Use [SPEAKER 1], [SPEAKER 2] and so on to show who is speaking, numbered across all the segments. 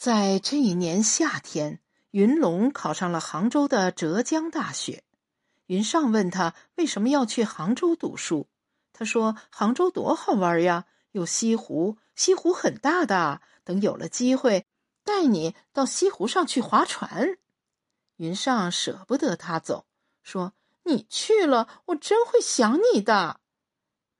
[SPEAKER 1] 在这一年夏天，云龙考上了杭州的浙江大学。云上问他为什么要去杭州读书，他说：“杭州多好玩呀，有西湖，西湖很大的。等有了机会，带你到西湖上去划船。”云上舍不得他走，说：“你去了，我真会想你的。”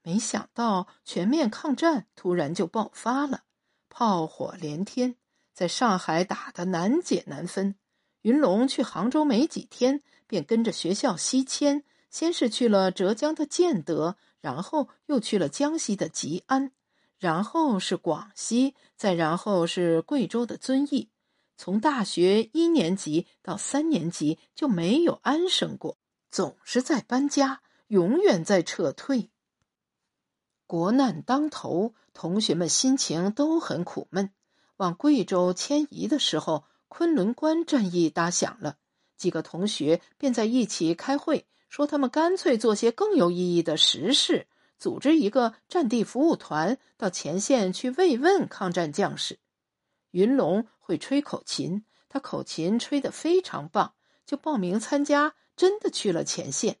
[SPEAKER 1] 没想到全面抗战突然就爆发了，炮火连天。在上海打得难解难分，云龙去杭州没几天，便跟着学校西迁，先是去了浙江的建德，然后又去了江西的吉安，然后是广西，再然后是贵州的遵义。从大学一年级到三年级就没有安生过，总是在搬家，永远在撤退。国难当头，同学们心情都很苦闷。往贵州迁移的时候，昆仑关战役打响了，几个同学便在一起开会，说他们干脆做些更有意义的实事，组织一个战地服务团到前线去慰问抗战将士。云龙会吹口琴，他口琴吹得非常棒，就报名参加，真的去了前线。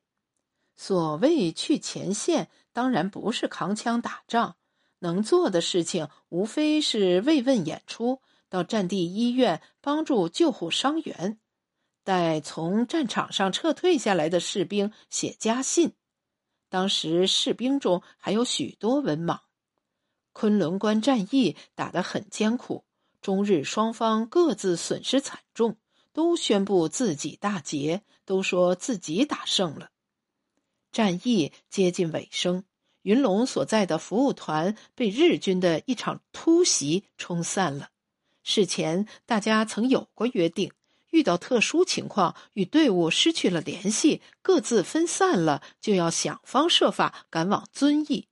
[SPEAKER 1] 所谓去前线，当然不是扛枪打仗。能做的事情无非是慰问演出，到战地医院帮助救护伤员，带从战场上撤退下来的士兵写家信。当时士兵中还有许多文盲。昆仑关战役打得很艰苦，中日双方各自损失惨重，都宣布自己大捷，都说自己打胜了。战役接近尾声。云龙所在的服务团被日军的一场突袭冲散了。事前大家曾有过约定，遇到特殊情况与队伍失去了联系，各自分散了，就要想方设法赶往遵义。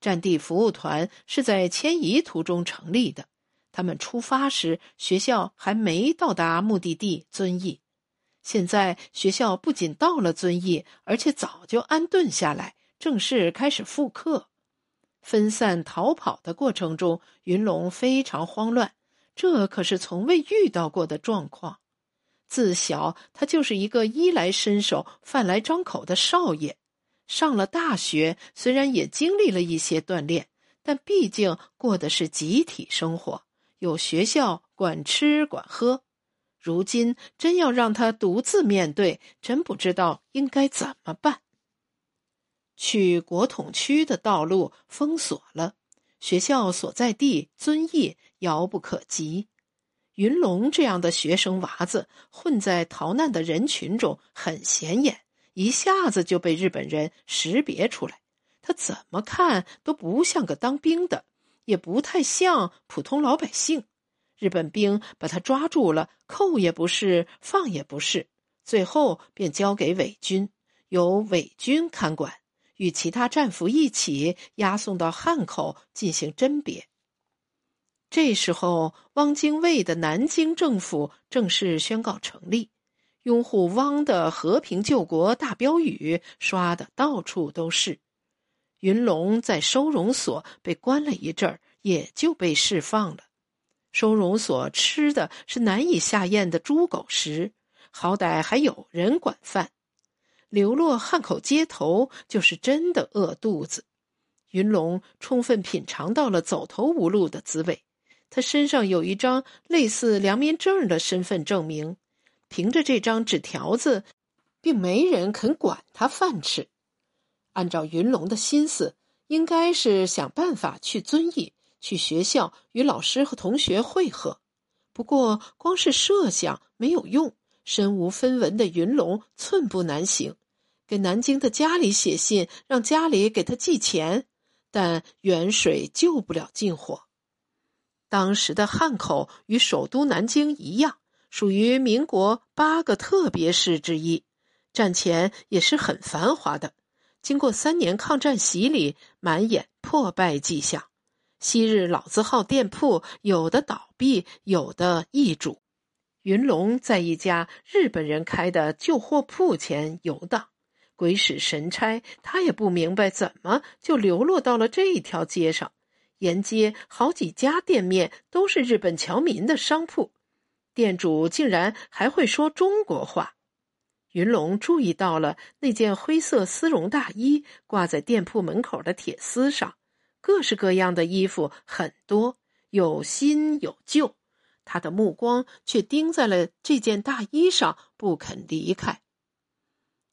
[SPEAKER 1] 战地服务团是在迁移途中成立的。他们出发时，学校还没到达目的地遵义。现在学校不仅到了遵义，而且早就安顿下来。正式开始复课，分散逃跑的过程中，云龙非常慌乱，这可是从未遇到过的状况。自小他就是一个衣来伸手、饭来张口的少爷。上了大学，虽然也经历了一些锻炼，但毕竟过的是集体生活，有学校管吃管喝。如今真要让他独自面对，真不知道应该怎么办。去国统区的道路封锁了，学校所在地遵义遥不可及。云龙这样的学生娃子混在逃难的人群中很显眼，一下子就被日本人识别出来。他怎么看都不像个当兵的，也不太像普通老百姓。日本兵把他抓住了，扣也不是，放也不是，最后便交给伪军，由伪军看管。与其他战俘一起押送到汉口进行甄别。这时候，汪精卫的南京政府正式宣告成立，拥护汪的和平救国大标语刷的到处都是。云龙在收容所被关了一阵儿，也就被释放了。收容所吃的是难以下咽的猪狗食，好歹还有人管饭。流落汉口街头，就是真的饿肚子。云龙充分品尝到了走投无路的滋味。他身上有一张类似良民证的身份证明，凭着这张纸条子，并没人肯管他饭吃。按照云龙的心思，应该是想办法去遵义，去学校与老师和同学会合。不过，光是设想没有用。身无分文的云龙寸步难行，给南京的家里写信，让家里给他寄钱，但远水救不了近火。当时的汉口与首都南京一样，属于民国八个特别市之一，战前也是很繁华的。经过三年抗战洗礼，满眼破败迹象。昔日老字号店铺，有的倒闭，有的易主。云龙在一家日本人开的旧货铺前游荡，鬼使神差，他也不明白怎么就流落到了这一条街上。沿街好几家店面都是日本侨民的商铺，店主竟然还会说中国话。云龙注意到了那件灰色丝绒大衣挂在店铺门口的铁丝上，各式各样的衣服很多，有新有旧。他的目光却盯在了这件大衣上，不肯离开。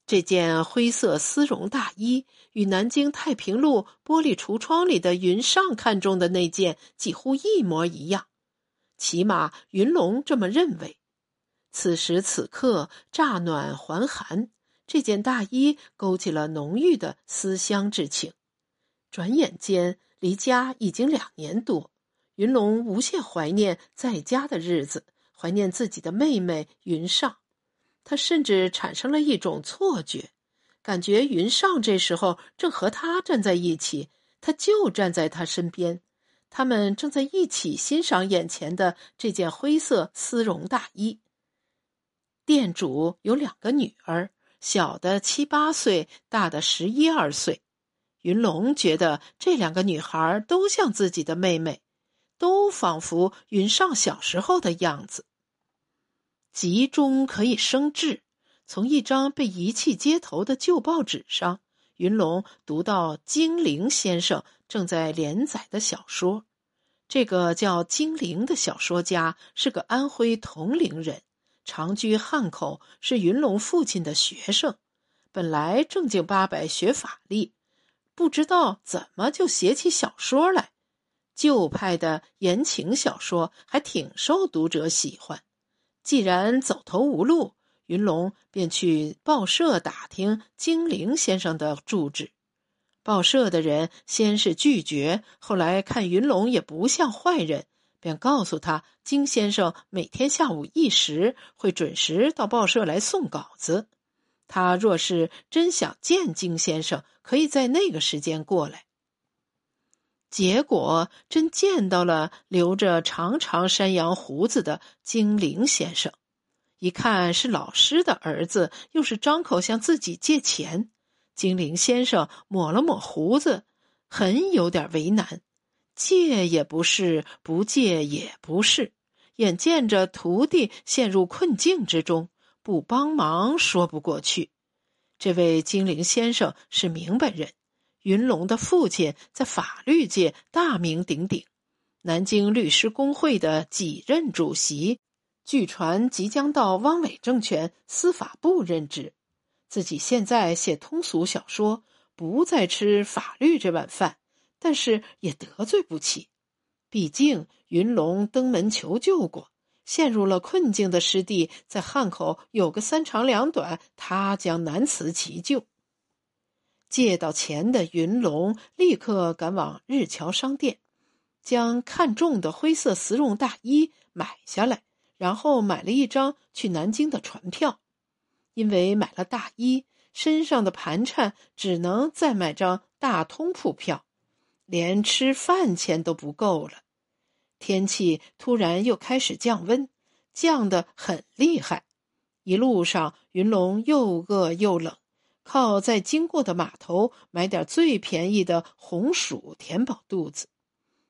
[SPEAKER 1] 这件灰色丝绒大衣与南京太平路玻璃橱窗里的云上看中的那件几乎一模一样，起码云龙这么认为。此时此刻，乍暖还寒，这件大衣勾起了浓郁的思乡之情。转眼间，离家已经两年多，云龙无限怀念在家的日子，怀念自己的妹妹云上。他甚至产生了一种错觉，感觉云上这时候正和他站在一起，他就站在他身边，他们正在一起欣赏眼前的这件灰色丝绒大衣。店主有两个女儿，小的七八岁，大的十一二岁。云龙觉得这两个女孩都像自己的妹妹，都仿佛云上小时候的样子。集中可以生智。从一张被遗弃街头的旧报纸上，云龙读到精灵先生正在连载的小说。这个叫精灵的小说家是个安徽铜陵人，常居汉口，是云龙父亲的学生。本来正经八百学法律，不知道怎么就写起小说来。旧派的言情小说还挺受读者喜欢。既然走投无路，云龙便去报社打听精灵先生的住址。报社的人先是拒绝，后来看云龙也不像坏人，便告诉他，金先生每天下午一时会准时到报社来送稿子。他若是真想见金先生，可以在那个时间过来。结果真见到了留着长长山羊胡子的精灵先生，一看是老师的儿子，又是张口向自己借钱。精灵先生抹了抹胡子，很有点为难，借也不是，不借也不是，眼见着徒弟陷入困境之中，不帮忙说不过去。这位精灵先生是明白人。云龙的父亲在法律界大名鼎鼎，南京律师工会的几任主席，据传即将到汪伪政权司法部任职。自己现在写通俗小说，不再吃法律这碗饭，但是也得罪不起。毕竟云龙登门求救过，陷入了困境的师弟在汉口有个三长两短，他将难辞其咎。借到钱的云龙立刻赶往日侨商店，将看中的灰色丝绒大衣买下来，然后买了一张去南京的船票。因为买了大衣，身上的盘缠只能再买张大通铺票，连吃饭钱都不够了。天气突然又开始降温，降得很厉害。一路上，云龙又饿又冷。靠在经过的码头买点最便宜的红薯填饱肚子，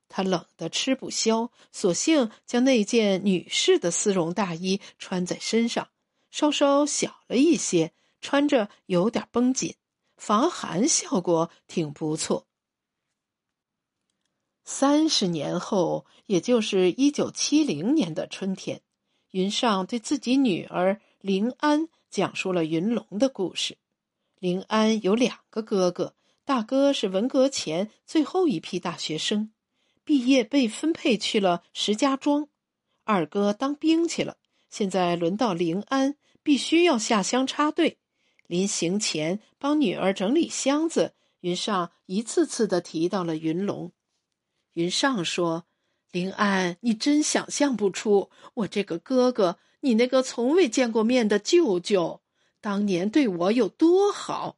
[SPEAKER 1] 他冷得吃不消，索性将那件女士的丝绒大衣穿在身上，稍稍小了一些，穿着有点绷紧，防寒效果挺不错。三十年后，也就是一九七零年的春天，云上对自己女儿林安讲述了云龙的故事。林安有两个哥哥，大哥是文革前最后一批大学生，毕业被分配去了石家庄；二哥当兵去了，现在轮到林安，必须要下乡插队。临行前帮女儿整理箱子，云上一次次的提到了云龙。云上说：“林安，你真想象不出，我这个哥哥，你那个从未见过面的舅舅。”当年对我有多好？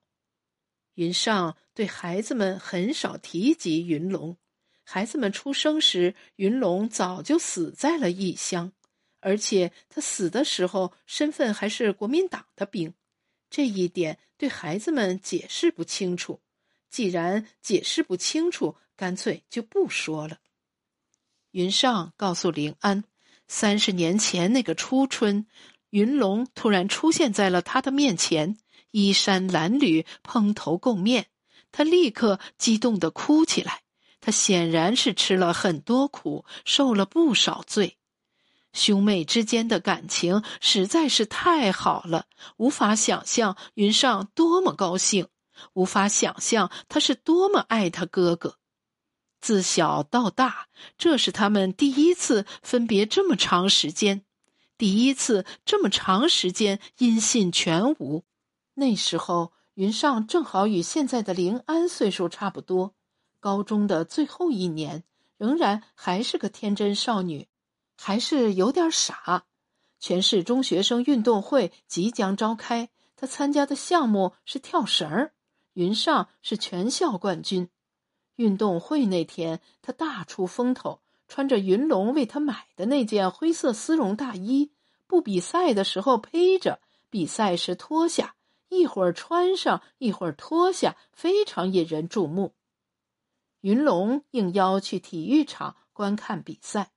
[SPEAKER 1] 云上对孩子们很少提及云龙。孩子们出生时，云龙早就死在了异乡，而且他死的时候身份还是国民党的兵。这一点对孩子们解释不清楚。既然解释不清楚，干脆就不说了。云上告诉林安，三十年前那个初春，云龙突然出现在了他的面前，衣衫褴褛，蓬头垢面，他立刻激动的哭起来。他显然是吃了很多苦，受了不少罪。兄妹之间的感情实在是太好了，无法想象云上多么高兴，无法想象他是多么爱他哥哥。自小到大，这是他们第一次分别这么长时间，第一次这么长时间音信全无。那时候，云上正好与现在的林安岁数差不多。高中的最后一年，仍然还是个天真少女，还是有点傻。全市中学生运动会即将召开，她参加的项目是跳绳儿，云上是全校冠军。运动会那天，她大出风头，穿着云龙为她买的那件灰色丝绒大衣，不比赛的时候披着，比赛时脱下，一会儿穿上，一会儿脱下，非常引人注目。云龙应邀去体育场观看比赛。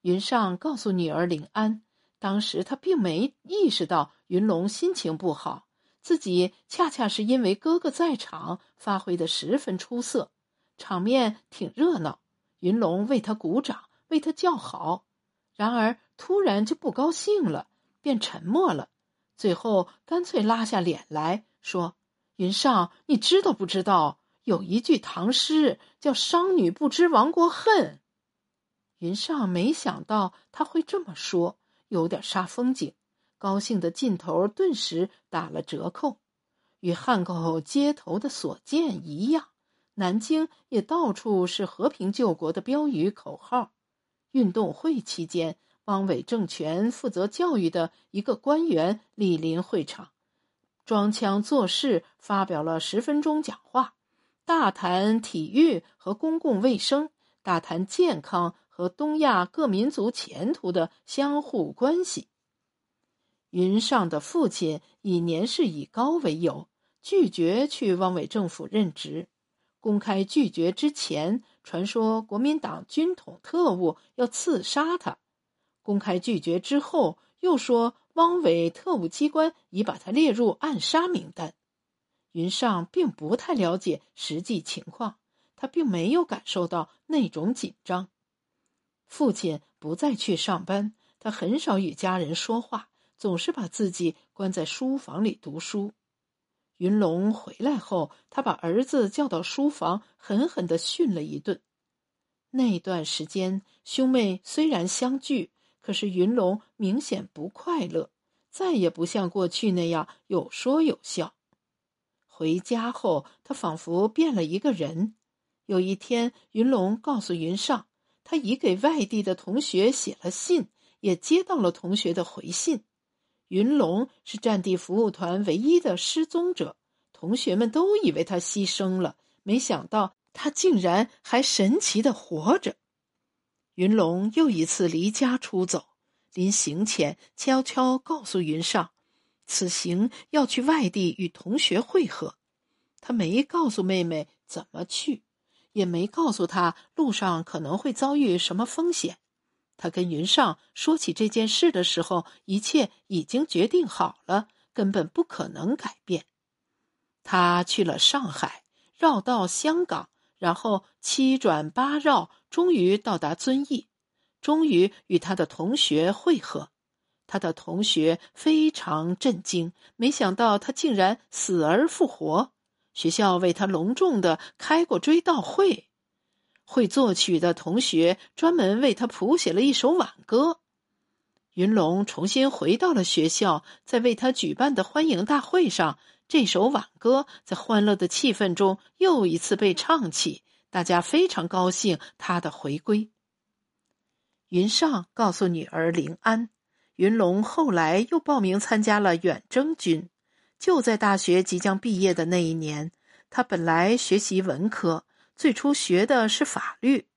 [SPEAKER 1] 云上告诉女儿林安，当时他并没意识到云龙心情不好，自己恰恰是因为哥哥在场，发挥的十分出色，场面挺热闹。云龙为他鼓掌，为他叫好。然而突然就不高兴了，便沉默了，最后干脆拉下脸来说：“云上，你知道不知道？”有一句唐诗叫“商女不知亡国恨”，云上没想到他会这么说，有点煞风景，高兴的劲头顿时打了折扣。与汉口街头的所见一样，南京也到处是和平救国的标语口号。运动会期间，汪伪政权负责教育的一个官员莅临会场，装腔作势发表了十分钟讲话。大谈体育和公共卫生，大谈健康和东亚各民族前途的相互关系。云上的父亲以年事已高为由，拒绝去汪伪政府任职。公开拒绝之前，传说国民党军统特务要刺杀他；公开拒绝之后，又说汪伪特务机关已把他列入暗杀名单。云上并不太了解实际情况，他并没有感受到那种紧张。父亲不再去上班，他很少与家人说话，总是把自己关在书房里读书。云龙回来后，他把儿子叫到书房，狠狠的训了一顿。那段时间，兄妹虽然相聚，可是云龙明显不快乐，再也不像过去那样有说有笑。回家后，他仿佛变了一个人。有一天，云龙告诉云上，他已给外地的同学写了信，也接到了同学的回信。云龙是战地服务团唯一的失踪者，同学们都以为他牺牲了，没想到他竟然还神奇的活着。云龙又一次离家出走，临行前悄悄告诉云上。此行要去外地与同学会合，他没告诉妹妹怎么去，也没告诉他路上可能会遭遇什么风险。他跟云上说起这件事的时候，一切已经决定好了，根本不可能改变。他去了上海，绕道香港，然后七转八绕，终于到达遵义，终于与他的同学会合。他的同学非常震惊，没想到他竟然死而复活。学校为他隆重的开过追悼会，会作曲的同学专门为他谱写了一首挽歌。云龙重新回到了学校，在为他举办的欢迎大会上，这首挽歌在欢乐的气氛中又一次被唱起，大家非常高兴他的回归。云上告诉女儿林安。云龙后来又报名参加了远征军，就在大学即将毕业的那一年，他本来学习文科，最初学的是法律。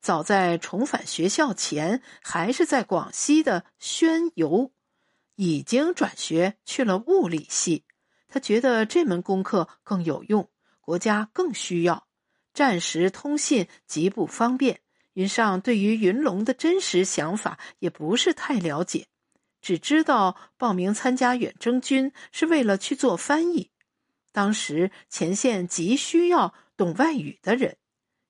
[SPEAKER 1] 早在重返学校前，还是在广西的宣游，已经转学去了物理系。他觉得这门功课更有用，国家更需要。战时通信极不方便。云上对于云龙的真实想法也不是太了解，只知道报名参加远征军是为了去做翻译。当时前线急需要懂外语的人，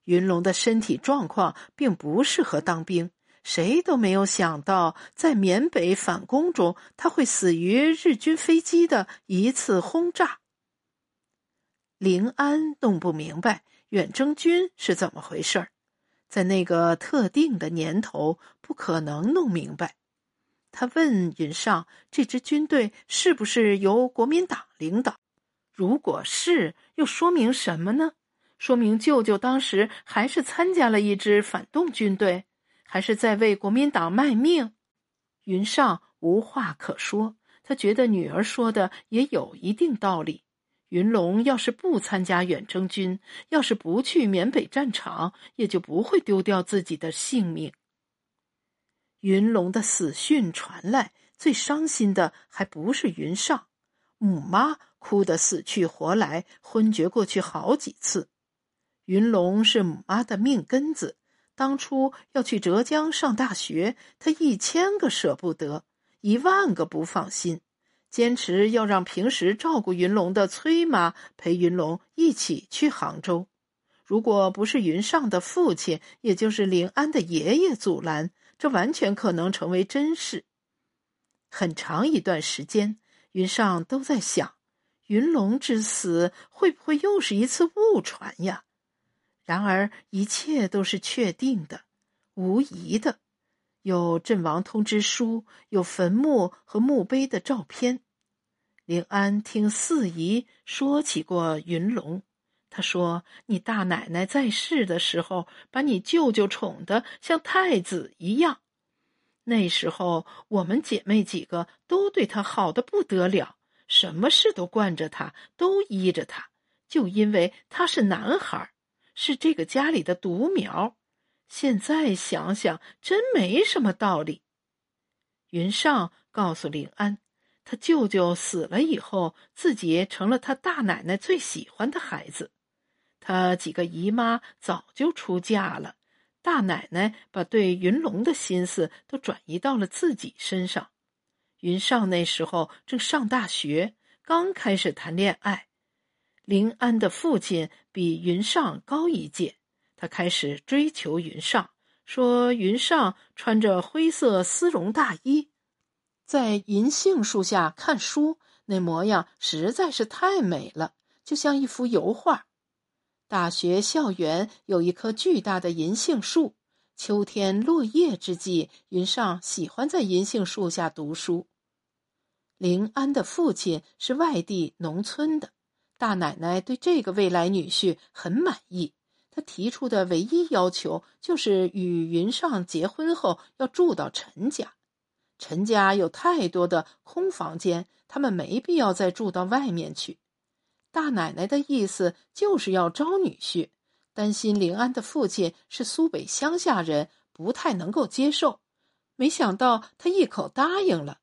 [SPEAKER 1] 云龙的身体状况并不适合当兵，谁都没有想到在缅北反攻中他会死于日军飞机的一次轰炸。林安弄不明白远征军是怎么回事儿。在那个特定的年头，不可能弄明白。他问云上：“这支军队是不是由国民党领导？如果是，又说明什么呢？说明舅舅当时还是参加了一支反动军队，还是在为国民党卖命？”云上无话可说，他觉得女儿说的也有一定道理。云龙要是不参加远征军，要是不去缅北战场，也就不会丢掉自己的性命。云龙的死讯传来，最伤心的还不是云上，母妈哭得死去活来，昏厥过去好几次。云龙是母妈的命根子，当初要去浙江上大学，他一千个舍不得，一万个不放心。坚持要让平时照顾云龙的崔妈陪云龙一起去杭州。如果不是云上的父亲，也就是林安的爷爷阻拦，这完全可能成为真事。很长一段时间，云上都在想：云龙之死会不会又是一次误传呀？然而，一切都是确定的、无疑的。有阵亡通知书，有坟墓和墓碑的照片。林安听四姨说起过云龙，他说：“你大奶奶在世的时候，把你舅舅宠得像太子一样。那时候我们姐妹几个都对他好的不得了，什么事都惯着他，都依着他，就因为他是男孩，是这个家里的独苗。”现在想想，真没什么道理。云上告诉林安，他舅舅死了以后，自己成了他大奶奶最喜欢的孩子。他几个姨妈早就出嫁了，大奶奶把对云龙的心思都转移到了自己身上。云上那时候正上大学，刚开始谈恋爱。林安的父亲比云上高一届。他开始追求云上，说云上穿着灰色丝绒大衣，在银杏树下看书，那模样实在是太美了，就像一幅油画。大学校园有一棵巨大的银杏树，秋天落叶之际，云上喜欢在银杏树下读书。林安的父亲是外地农村的，大奶奶对这个未来女婿很满意。她提出的唯一要求就是与云上结婚后要住到陈家。陈家有太多的空房间，他们没必要再住到外面去。大奶奶的意思就是要招女婿，担心林安的父亲是苏北乡下人，不太能够接受。没想到他一口答应了。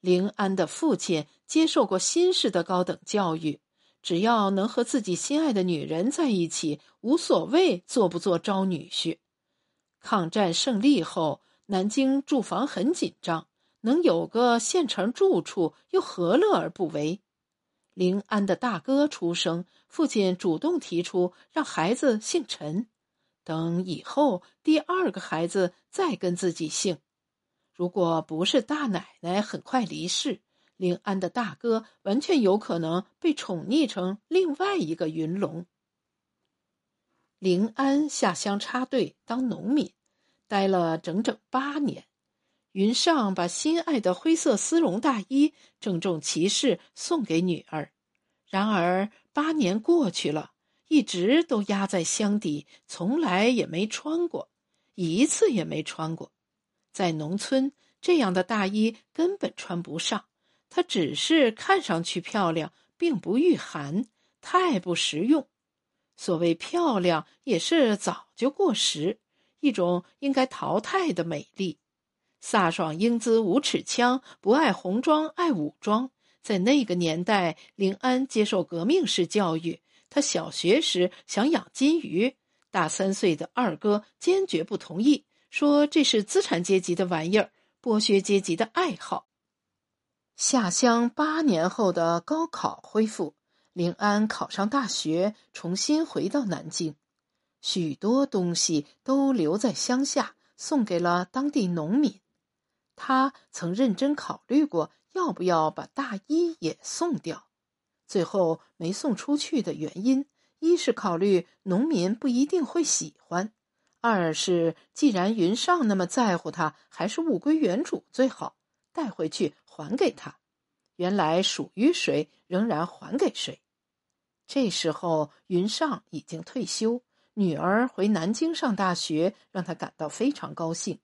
[SPEAKER 1] 林安的父亲接受过新式的高等教育。只要能和自己心爱的女人在一起，无所谓做不做招女婿。抗战胜利后，南京住房很紧张，能有个现成住处，又何乐而不为？临安的大哥出生，父亲主动提出让孩子姓陈，等以后第二个孩子再跟自己姓。如果不是大奶奶很快离世。临安的大哥完全有可能被宠溺成另外一个云龙。临安下乡插队当农民，待了整整八年。云上把心爱的灰色丝绒大衣郑重其事送给女儿，然而八年过去了，一直都压在箱底，从来也没穿过，一次也没穿过。在农村，这样的大衣根本穿不上。它只是看上去漂亮，并不御寒，太不实用。所谓漂亮，也是早就过时，一种应该淘汰的美丽。飒爽英姿无尺枪，不爱红装爱武装。在那个年代，林安接受革命式教育，他小学时想养金鱼，大三岁的二哥坚决不同意，说这是资产阶级的玩意儿，剥削阶级的爱好。下乡八年后的高考恢复，林安考上大学，重新回到南京，许多东西都留在乡下，送给了当地农民。他曾认真考虑过要不要把大衣也送掉。最后没送出去的原因，一是考虑农民不一定会喜欢，二是既然云上那么在乎他，还是物归原主最好，带回去还给他。原来属于谁，仍然还给谁。这时候云上已经退休，女儿回南京上大学，让他感到非常高兴。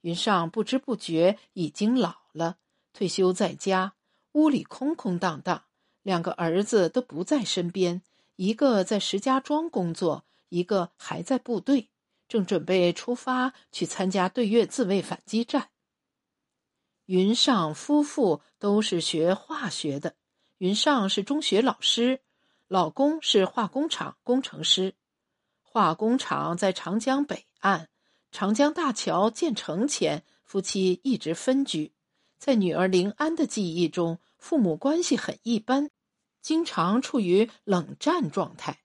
[SPEAKER 1] 云上不知不觉已经老了，退休在家，屋里空空荡荡。两个儿子都不在身边，一个在石家庄工作，一个还在部队，正准备出发去参加对越自卫反击战。云上夫妇都是学化学的，云上是中学老师，老公是化工厂工程师。化工厂在长江北岸，长江大桥建成前，夫妻一直分居。在女儿林安的记忆中，父母关系很一般。经常处于冷战状态。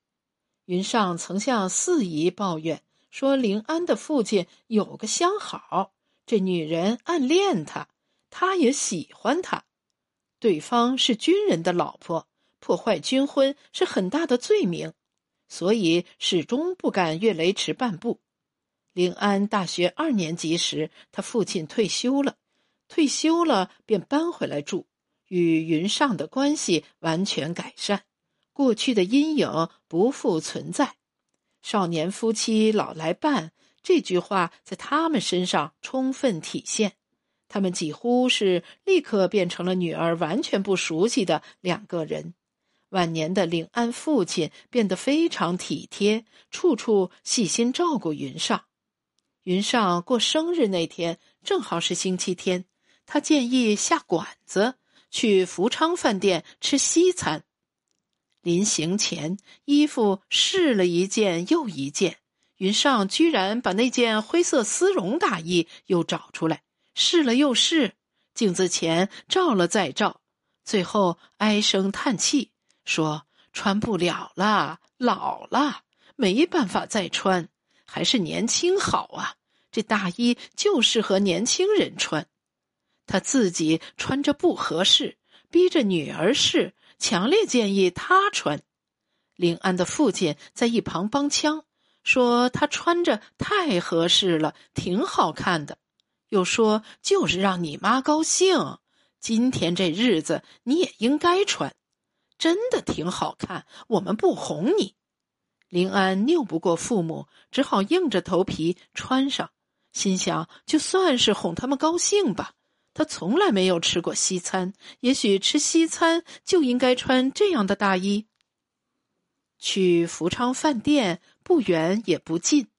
[SPEAKER 1] 云上曾向四姨抱怨说：“林安的父亲有个相好，这女人暗恋他，他也喜欢她。对方是军人的老婆，破坏军婚是很大的罪名，所以始终不敢越雷池半步。”临安大学二年级时，他父亲退休了，退休了便搬回来住。与云上的关系完全改善，过去的阴影不复存在。少年夫妻老来伴，这句话在他们身上充分体现。他们几乎是立刻变成了女儿完全不熟悉的两个人。晚年的领安父亲变得非常体贴，处处细心照顾云上。云上过生日那天正好是星期天，他建议下馆子。去福昌饭店吃西餐，临行前衣服试了一件又一件，云上居然把那件灰色丝绒大衣又找出来试了又试，镜子前照了再照，最后唉声叹气说：“穿不了了，老了，没办法再穿，还是年轻好啊！这大衣就适合年轻人穿。”他自己穿着不合适，逼着女儿试，强烈建议他穿。林安的父亲在一旁帮腔，说他穿着太合适了，挺好看的。又说就是让你妈高兴，今天这日子你也应该穿，真的挺好看。我们不哄你。林安拗不过父母，只好硬着头皮穿上，心想就算是哄他们高兴吧。他从来没有吃过西餐，也许吃西餐就应该穿这样的大衣。去福昌饭店不远也不近，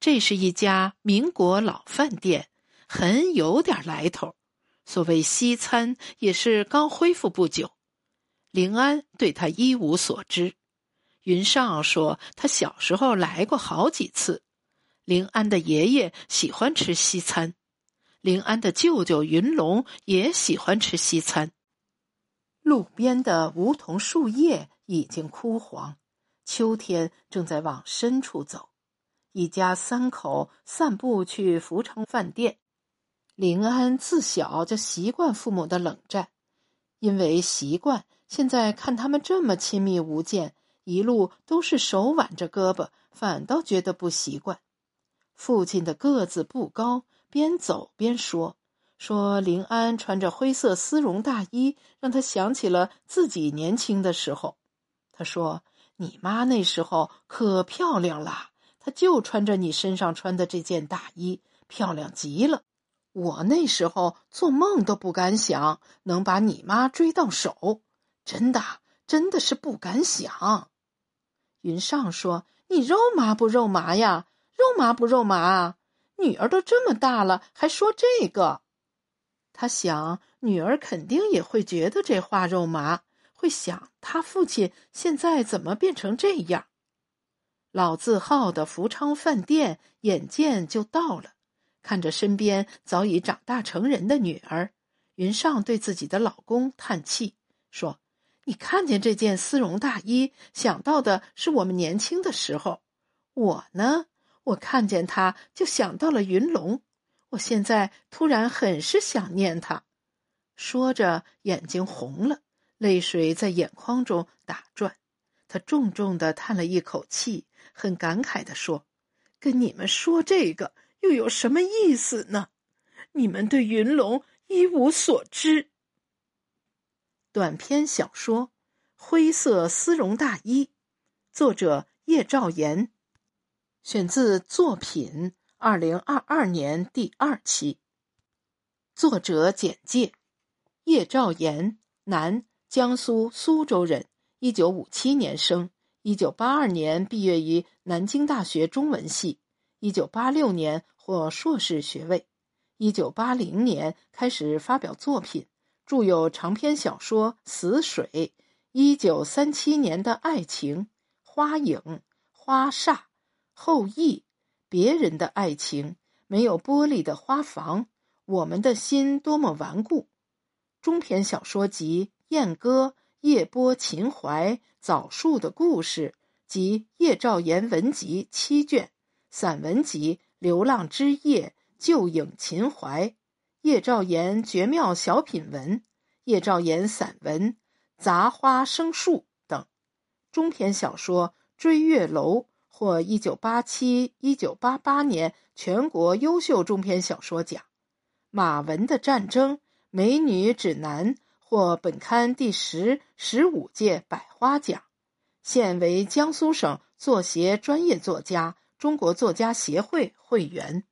[SPEAKER 1] 这是一家民国老饭店，很有点来头。所谓西餐，也是刚恢复不久。林安对他一无所知。云上说他小时候来过好几次。林安的爷爷喜欢吃西餐。林安的舅舅云龙也喜欢吃西餐。路边的梧桐树叶已经枯黄，秋天正在往深处走。一家三口散步去福昌饭店。林安自小就习惯父母的冷战，因为习惯，现在看他们这么亲密无间，一路都是手挽着胳膊，反倒觉得不习惯。父亲的个子不高。边走边说：“说林安穿着灰色丝绒大衣，让他想起了自己年轻的时候。他说：‘你妈那时候可漂亮了，她就穿着你身上穿的这件大衣，漂亮极了。我那时候做梦都不敢想能把你妈追到手，真的，真的是不敢想。’云上说：‘你肉麻不肉麻呀？肉麻不肉麻啊？’”女儿都这么大了，还说这个，他想女儿肯定也会觉得这话肉麻，会想他父亲现在怎么变成这样？老字号的福昌饭店眼见就到了，看着身边早已长大成人的女儿，云上对自己的老公叹气说：“你看见这件丝绒大衣，想到的是我们年轻的时候。我呢，我看见他就想到了云龙。我现在突然很是想念他。”说着，眼睛红了，泪水在眼眶中打转。他重重的叹了一口气。很感慨的说：“跟你们说这个又有什么意思呢？你们对云龙一无所知。”短篇小说《灰色丝绒大衣》，作者叶兆言，选自作品二零二二年第二期。作者简介：叶兆言，男，江苏苏州人，一九五七年生。一九八二年毕业于南京大学中文系，一九八六年获硕士学位，一九八零年开始发表作品，著有长篇小说《死水》，一九三七年的《爱情》《花影》《花煞》《后羿》，别人的爱情没有玻璃的花房，我们的心多么顽固，中篇小说集《燕歌》。夜波秦淮枣树的故事及叶兆言文集七卷，散文集《流浪之夜》旧影秦淮，叶兆言绝妙小品文，叶兆言散文《杂花生树》等，中篇小说《追月楼》获一九八七、一九八八年全国优秀中篇小说奖，马文的战争，美女指南。获本刊第十、十五届百花奖，现为江苏省作协专业作家、中国作家协会会员。